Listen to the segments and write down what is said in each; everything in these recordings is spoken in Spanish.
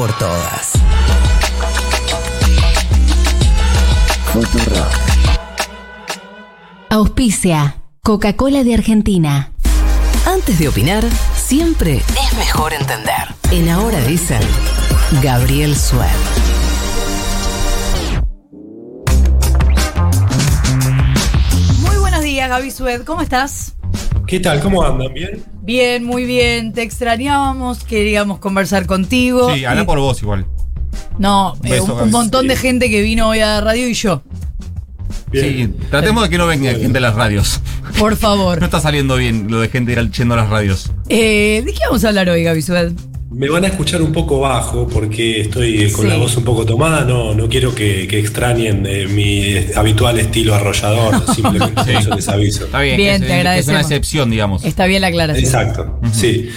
por todas. Auspicia Coca-Cola de Argentina. Antes de opinar, siempre es mejor entender. En Ahora dicen, Gabriel Sued. Muy buenos días, Gaby Sued. ¿Cómo estás? ¿Qué tal? ¿Cómo andan? ¿Bien? Bien, muy bien. Te extrañábamos, queríamos conversar contigo. Sí, habla Y- por vos igual. No, Un eh, un, un montón de gente que vino hoy a la radio y yo. Bien. Sí, tratemos de que no venga gente de las radios. Por No favor. está saliendo bien lo de gente ir yendo a las radios. Eh, ¿De qué vamos a hablar hoy, Gaby Sued? Me van a escuchar un poco bajo porque estoy con Sí. la voz un poco tomada. No, no quiero que, que extrañen eh, mi habitual estilo arrollador. Simplemente Sí. eso les aviso. Está bien, Bien, es, te es- es agradecemos. una excepción, digamos. Está bien la aclaración. Exacto, sí.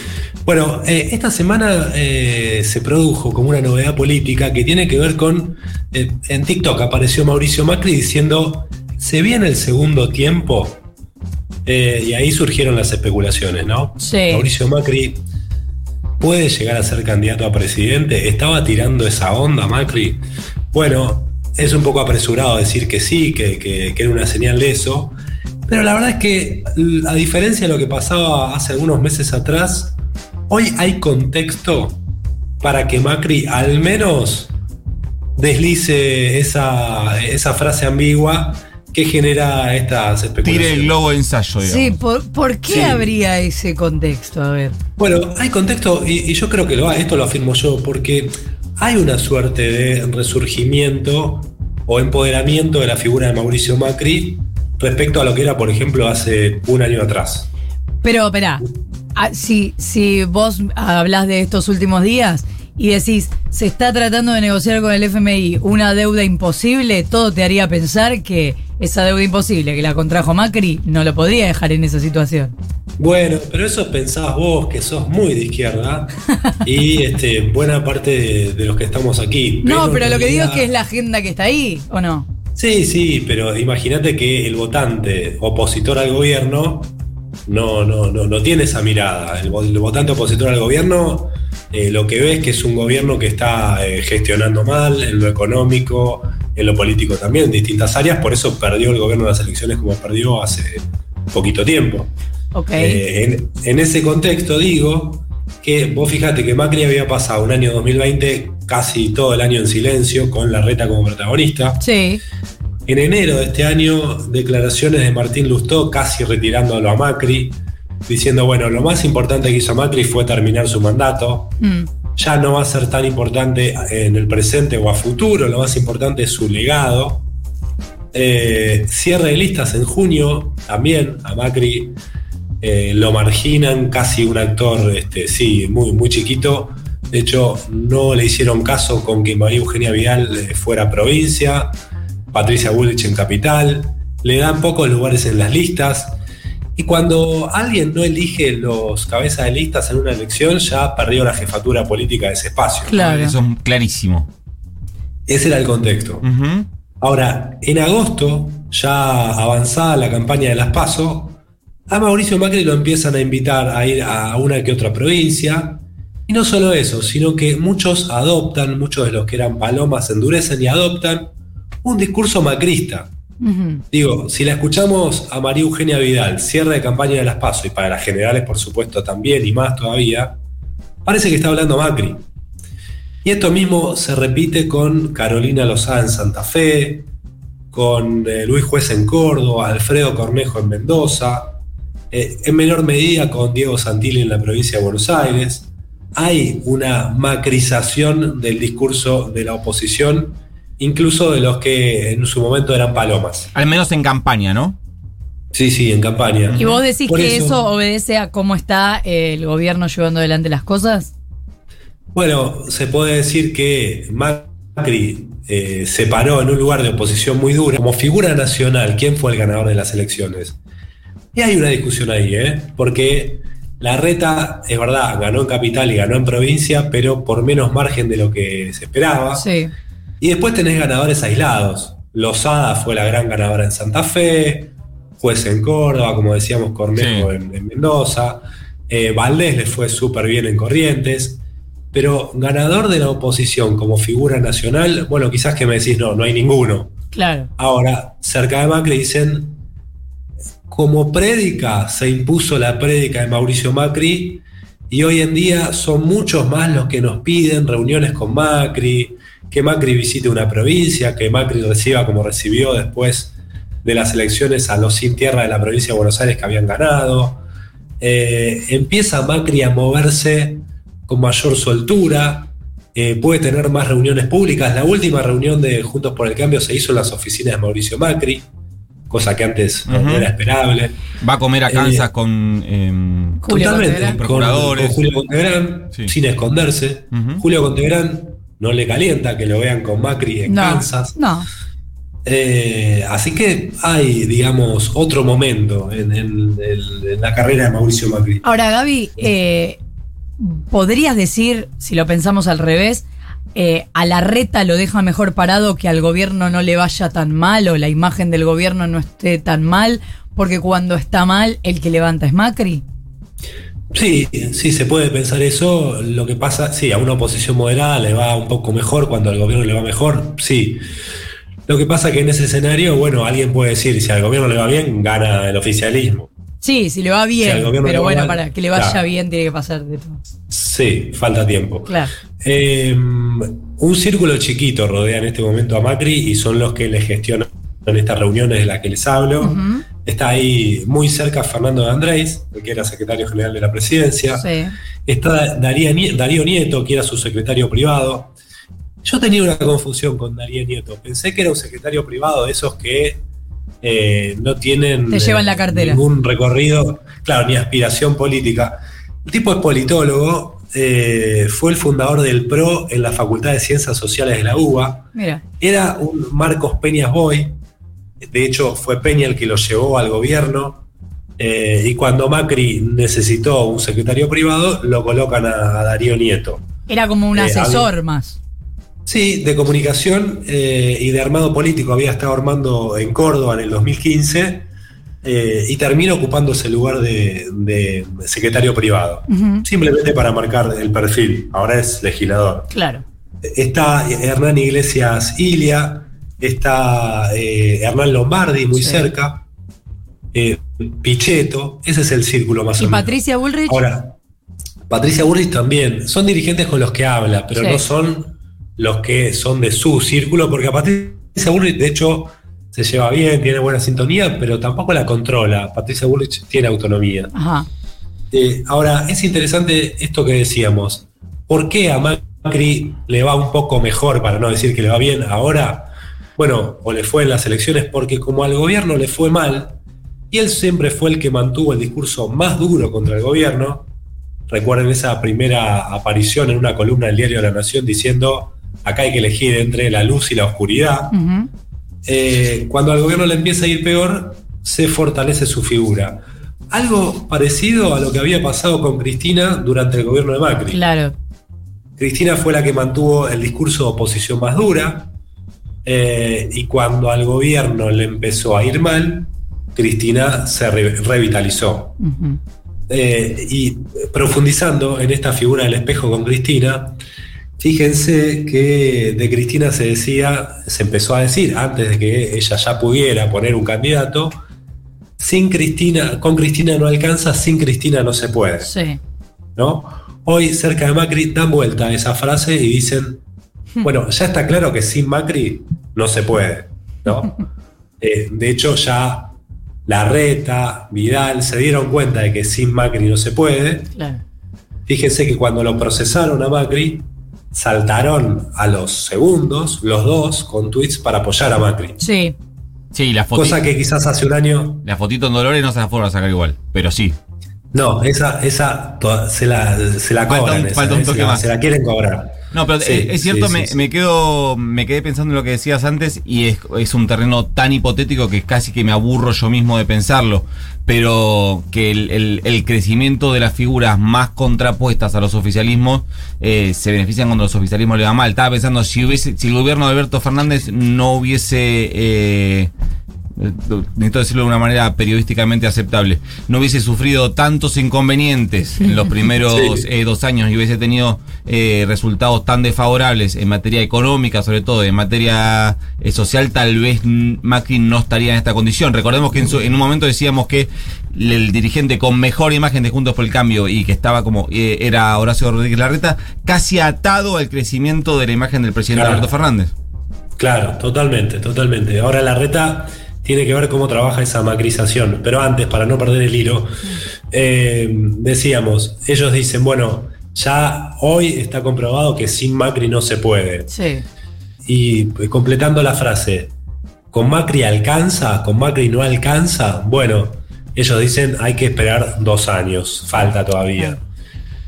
Bueno, eh, esta semana eh, se produjo como una novedad política que tiene que ver con. eh, en TikTok apareció Mauricio Macri diciendo: Se viene el segundo tiempo. Eh, y ahí surgieron las especulaciones, ¿no? Sí. Mauricio Macri puede llegar a ser candidato a presidente. ¿Estaba tirando esa onda Macri? Bueno, es un poco apresurado decir que sí, que, que- que era una señal de eso. Pero la verdad es que, a diferencia de lo que pasaba hace algunos meses atrás, hoy hay contexto para que Macri al menos deslice esa, esa frase ambigua que genera estas especulaciones. Tire el globo de ensayo, digamos. Sí, ¿por, por qué Sí. habría ese contexto? A ver. Bueno, hay contexto, y, y yo creo que lo hay, esto lo afirmo yo, porque hay una suerte de resurgimiento o empoderamiento de la figura de Mauricio Macri respecto a lo que era, por ejemplo, hace un año atrás. Pero, espera, ah, si, si vos hablas de estos últimos días y decís, se está tratando de negociar con el FMI una deuda imposible, todo te haría pensar que esa deuda imposible que la contrajo Macri no lo podría dejar en esa situación. Bueno, pero eso pensabas vos, que sos muy de izquierda, y este, buena parte de, de los que estamos aquí. No, pero lo que digo es que es la agenda que está ahí, ¿o no? Sí, sí, pero imagínate que el votante opositor al gobierno no, no, no, no tiene esa mirada. El votante opositor al gobierno eh, lo que ve es que es un gobierno que está eh, gestionando mal en lo económico, en lo político también, en distintas áreas. Por eso perdió el gobierno las elecciones como perdió hace poquito tiempo. Ok. Eh, en, en ese contexto digo que vos fíjate que Macri había pasado un año 2020 casi todo el año en silencio con la reta como protagonista. sí. En enero de este año, declaraciones de Martín Lustó casi retirándolo a Macri, diciendo, bueno, lo más importante que hizo Macri fue terminar su mandato, Mm. ya no va a ser tan importante en el presente o a futuro, lo más importante es su legado. Eh, cierre de listas en junio, también a Macri eh, lo marginan, casi un actor, este, sí, muy, muy chiquito. De hecho, no le hicieron caso con que María Eugenia Vidal eh, fuera provincia, Patricia Bullrich en capital, le dan pocos lugares en las listas. Y cuando alguien no elige los cabezas de listas en una elección, ya perdió la jefatura política de ese espacio. Claro. Eso es clarísimo. Ese era el contexto. Ahora, en agosto, ya avanzada la campaña de las PASO, a Mauricio Macri lo empiezan a invitar a ir a una que otra provincia. Y no solo eso, sino que muchos adoptan, muchos de los que eran palomas endurecen y adoptan un discurso macrista. Digo, si la escuchamos a María Eugenia Vidal, cierre de campaña de las PASO y para las generales, por supuesto, también y más todavía, parece que está hablando Macri. Y esto mismo se repite con Carolina Lozada en Santa Fe, con eh, Luis Juez en Córdoba, Alfredo Cornejo en Mendoza, eh, en menor medida con Diego Santilli en la provincia de Buenos Aires. Hay una macrización del discurso de la oposición, incluso de los que en su momento eran palomas. Al menos en campaña, ¿no? Sí, sí, en campaña. ¿Y vos decís Por que eso- eso obedece a cómo está eh, el gobierno llevando adelante las cosas? Bueno, se puede decir que Macri eh, se paró en un lugar de oposición muy dura. Como figura nacional, ¿quién fue el ganador de las elecciones? Y hay una discusión ahí, ¿eh? Porque la reta, es verdad, ganó en capital y ganó en provincia, pero por menos margen de lo que se esperaba. Sí. Y después tenés ganadores aislados. Lozada fue la gran ganadora en Santa Fe, juez en Córdoba, como decíamos, Cornejo Sí. en, en Mendoza. Eh, Valdés le fue súper bien en Corrientes. Pero ganador de la oposición como figura nacional, bueno, quizás que me decís, no, no hay ninguno. Claro. Ahora, cerca de Macri dicen, como prédica se impuso la prédica de Mauricio Macri y hoy en día son muchos más los que nos piden reuniones con Macri, que Macri visite una provincia, que Macri reciba como recibió después de las elecciones a los sin tierra de la provincia de Buenos Aires que habían ganado. Eh, empieza Macri a moverse con mayor soltura, eh, puede tener más reuniones públicas. La última reunión de Juntos por el Cambio se hizo en las oficinas de Mauricio Macri, cosa que antes no era esperable. Va a comer a Eh, Kansas con. em, Julio con, con Julio Contegrán, Sí. sin esconderse. Julio Contegrán no le calienta que lo vean con Macri en No, Kansas. no. Eh, así que hay, digamos, otro momento en, en- en- en la carrera de Mauricio Macri. Ahora, Gaby, eh, ¿podrías decir, si lo pensamos al revés, eh, a la reta lo deja mejor parado que al gobierno no le vaya tan mal o la imagen del gobierno no esté tan mal? Porque cuando está mal, el que levanta es Macri. Sí, sí, se puede pensar eso. Lo que pasa, sí, a una oposición moderada le va un poco mejor cuando al gobierno le va mejor, sí. Lo que pasa que en ese escenario, bueno, alguien puede decir, si al gobierno le va bien, gana el oficialismo. Sí, si le va bien, pero bueno, mal, para que le vaya claro. bien tiene que pasar de todo. Sí, falta tiempo. Claro. Eh, un círculo chiquito rodea en este momento a Macri y son los que le gestionan estas reuniones de las que les hablo. Está ahí muy cerca Fernando de Andrés, que era secretario general de la presidencia. Sí. Está Darío Nieto, que era su secretario privado. Yo tenía una confusión con Darío Nieto. Pensé que era un secretario privado de esos que eh, no tienen Te llevan la cartera. ningún recorrido, claro, ni aspiración política. El tipo es politólogo, eh, fue el fundador del PRO en la Facultad de Ciencias Sociales de la UBA. Mira. Era un Marcos Peñas Boy. De hecho, fue Peña el que lo llevó al gobierno. Eh, y cuando Macri necesitó un secretario privado, lo colocan a, a Darío Nieto. Era como un Eh, asesor más. Sí, de comunicación eh, y de armado político. Había estado armando en Córdoba en el 2015 eh, y termina ocupando ese lugar de, de secretario privado. Simplemente para marcar el perfil. Ahora es legislador. Claro. Está Hernán Iglesias Ilia, está eh, Hernán Lombardi muy Sí. cerca, eh, Pichetto, ese es el círculo más ¿Y o menos. Patricia Bullrich? Ahora, Patricia Burris también, son dirigentes con los que habla, pero Sí. no son los que son de su círculo, porque a Patricia Burris, de hecho, se lleva bien, tiene buena sintonía, pero tampoco la controla. Patricia Burrich tiene autonomía. Ajá. Eh, ahora, es interesante esto que decíamos. ¿Por qué a Macri le va un poco mejor, para no decir que le va bien ahora? Bueno, o le fue en las elecciones, porque como al gobierno le fue mal, y él siempre fue el que mantuvo el discurso más duro contra el gobierno. Recuerden esa primera aparición en una columna del diario de la Nación diciendo, acá hay que elegir entre la luz y la oscuridad. Eh, cuando al gobierno le empieza a ir peor, se fortalece su figura. Algo parecido a lo que había pasado con Cristina durante el gobierno de Macri. Claro. Cristina fue la que mantuvo el discurso de oposición más dura eh, y cuando al gobierno le empezó a ir mal, Cristina se re- revitalizó. Eh, y profundizando en esta figura del espejo con Cristina, fíjense que de Cristina se decía, se empezó a decir antes de que ella ya pudiera poner un candidato, sin Cristina, con Cristina no alcanza, sin Cristina no se puede. Sí. ¿no? Hoy cerca de Macri dan vuelta a esa frase y dicen, bueno, ya está claro que sin Macri no se puede, ¿no? Eh, de hecho, ya Larreta, Vidal se dieron cuenta de que sin Macri no se puede. Claro. Fíjense que cuando lo procesaron a Macri, saltaron a los segundos, los dos, con tweets para apoyar a Macri. Sí. Sí, la, foti- Cosa que quizás hace un año la fotito en Dolores no se la fueron a sacar igual, pero sí. No, esa, esa toda- se la, se la Falta cobran. un- esa, falta un toque se la- más. Se la quieren cobrar. No, pero Sí, es, cierto, sí, me, sí, sí. me quedo, me quedé pensando en lo que decías antes y es, es un terreno tan hipotético que casi que me aburro yo mismo de pensarlo. Pero que el, el- el crecimiento de las figuras más contrapuestas a los oficialismos eh, se benefician cuando los oficialismos le va mal. Estaba pensando si hubiese, si el gobierno de Alberto Fernández no hubiese eh, eh, necesito decirlo de una manera periodísticamente aceptable, no hubiese sufrido tantos inconvenientes en los primeros Sí. eh, dos años y hubiese tenido eh, resultados tan desfavorables en materia económica, sobre todo en materia eh, social, tal vez Macri no estaría en esta condición. Recordemos que en, su- en un momento decíamos que el dirigente con mejor imagen de Juntos por el Cambio y que estaba como eh, era Horacio Rodríguez Larreta, casi atado al crecimiento de la imagen del presidente Claro. Alberto Fernández. Claro, totalmente, totalmente. Ahora la reta tiene que ver cómo trabaja esa macrización. Pero antes, para no perder el hilo, eh, decíamos, ellos dicen, bueno, ya hoy está comprobado que sin Macri no se puede. Sí. Y eh, completando la frase, ¿con Macri alcanza? ¿Con Macri no alcanza? Bueno, ellos dicen hay que esperar dos años, falta todavía.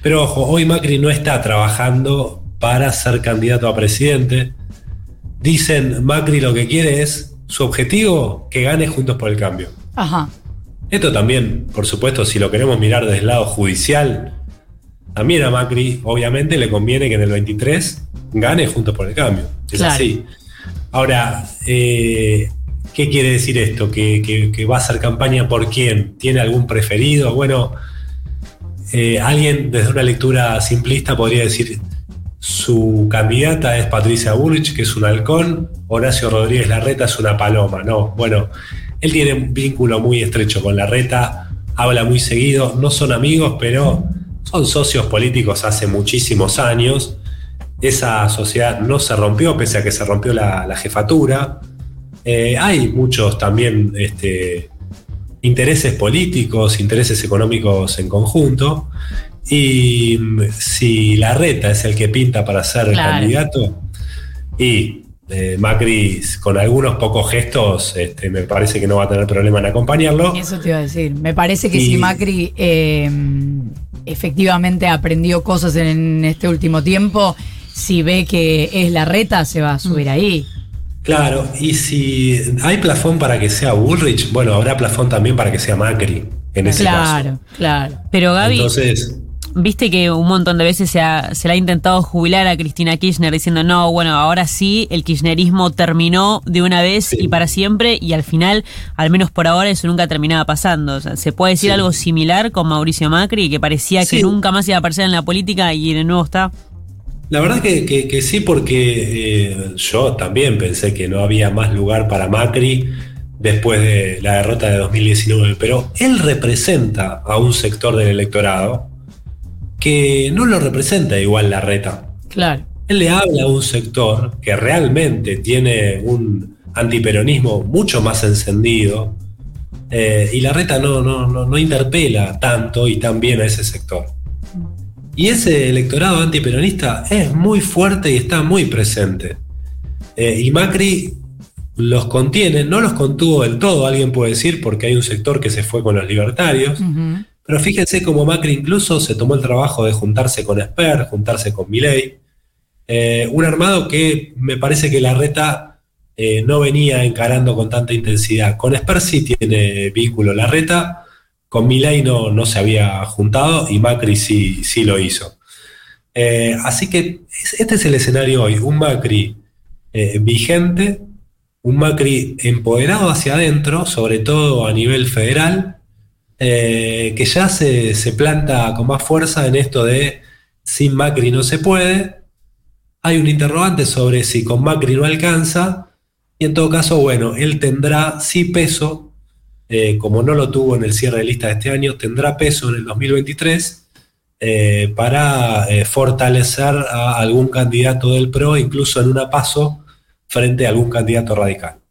Pero ojo, hoy Macri no está trabajando para ser candidato a presidente. Dicen Macri lo que quiere es su objetivo que gane Juntos por el Cambio. Ajá. Esto también, por supuesto, si lo queremos mirar desde el lado judicial, también a Macri, obviamente, le conviene que en el 23 gane Juntos por el Cambio. Es Claro. así. Ahora, eh, ¿qué quiere decir esto? ¿Que, que- que va a hacer campaña por quién? ¿Tiene algún preferido? Bueno, eh, alguien desde una lectura simplista podría decir su candidata es Patricia Bullrich, que es un halcón, Horacio Rodríguez Larreta es una paloma, no, bueno, él tiene un vínculo muy estrecho con Larreta, habla muy seguido, no son amigos, pero son socios políticos hace muchísimos años, esa sociedad no se rompió, pese a que se rompió la, jefatura, Eh, hay muchos también este, intereses políticos, intereses económicos en conjunto. Y mm, si Larreta es el que pinta para ser Claro. candidato, y eh, Macri con algunos pocos gestos, este, me parece que no va a tener problema en acompañarlo. Eso te iba a decir. Me parece que Y- si Macri eh, efectivamente aprendió cosas en este último tiempo, si ve que es la reta, se va a subir ahí. Claro, y si hay plafón para que sea Bullrich, bueno, habrá plafón también para que sea Macri en ese Claro, caso. claro. Pero Gaby, Entonces, viste que un montón de veces se, ha- se le ha intentado jubilar a Cristina Kirchner diciendo, no, bueno, ahora sí, el kirchnerismo terminó de una vez Sí. y para siempre y al final, al menos por ahora, eso nunca terminaba pasando. O sea, ¿Se puede decir Sí. algo similar con Mauricio Macri, que parecía que nunca más iba a aparecer en la política y de nuevo está? La verdad que, que- que sí, porque eh, yo también pensé que no había más lugar para Macri después de la derrota de 2019, pero él representa a un sector del electorado que no lo representa igual la reta. Claro. Él le habla a un sector que realmente tiene un antiperonismo mucho más encendido eh, y la reta no, no, no, no interpela tanto y tan bien a ese sector. Y ese electorado antiperonista es muy fuerte y está muy presente. Eh, y Macri los contiene, no los contuvo del todo, alguien puede decir, porque hay un sector que se fue con los libertarios. Pero fíjense cómo Macri incluso se tomó el trabajo de juntarse con Esper, juntarse con Milei. Eh, un armado que me parece que la reta eh, no venía encarando con tanta intensidad. Con Esper sí tiene vínculo la reta, con Milei no, no se había juntado y Macri sí, sí lo hizo. Eh, así que es- este es el escenario hoy, un Macri vigente, un Macri empoderado hacia adentro, sobre todo a nivel federal, eh, que ya se, se planta con más fuerza en esto de sin Macri no se puede. Hay un interrogante sobre si con Macri no alcanza. Y en todo caso, bueno, él tendrá sí peso, eh, como no lo tuvo en el cierre de lista de este año, tendrá peso en el 2023 eh, para fortalecer a algún candidato del PRO, incluso en una paso frente a algún candidato radical.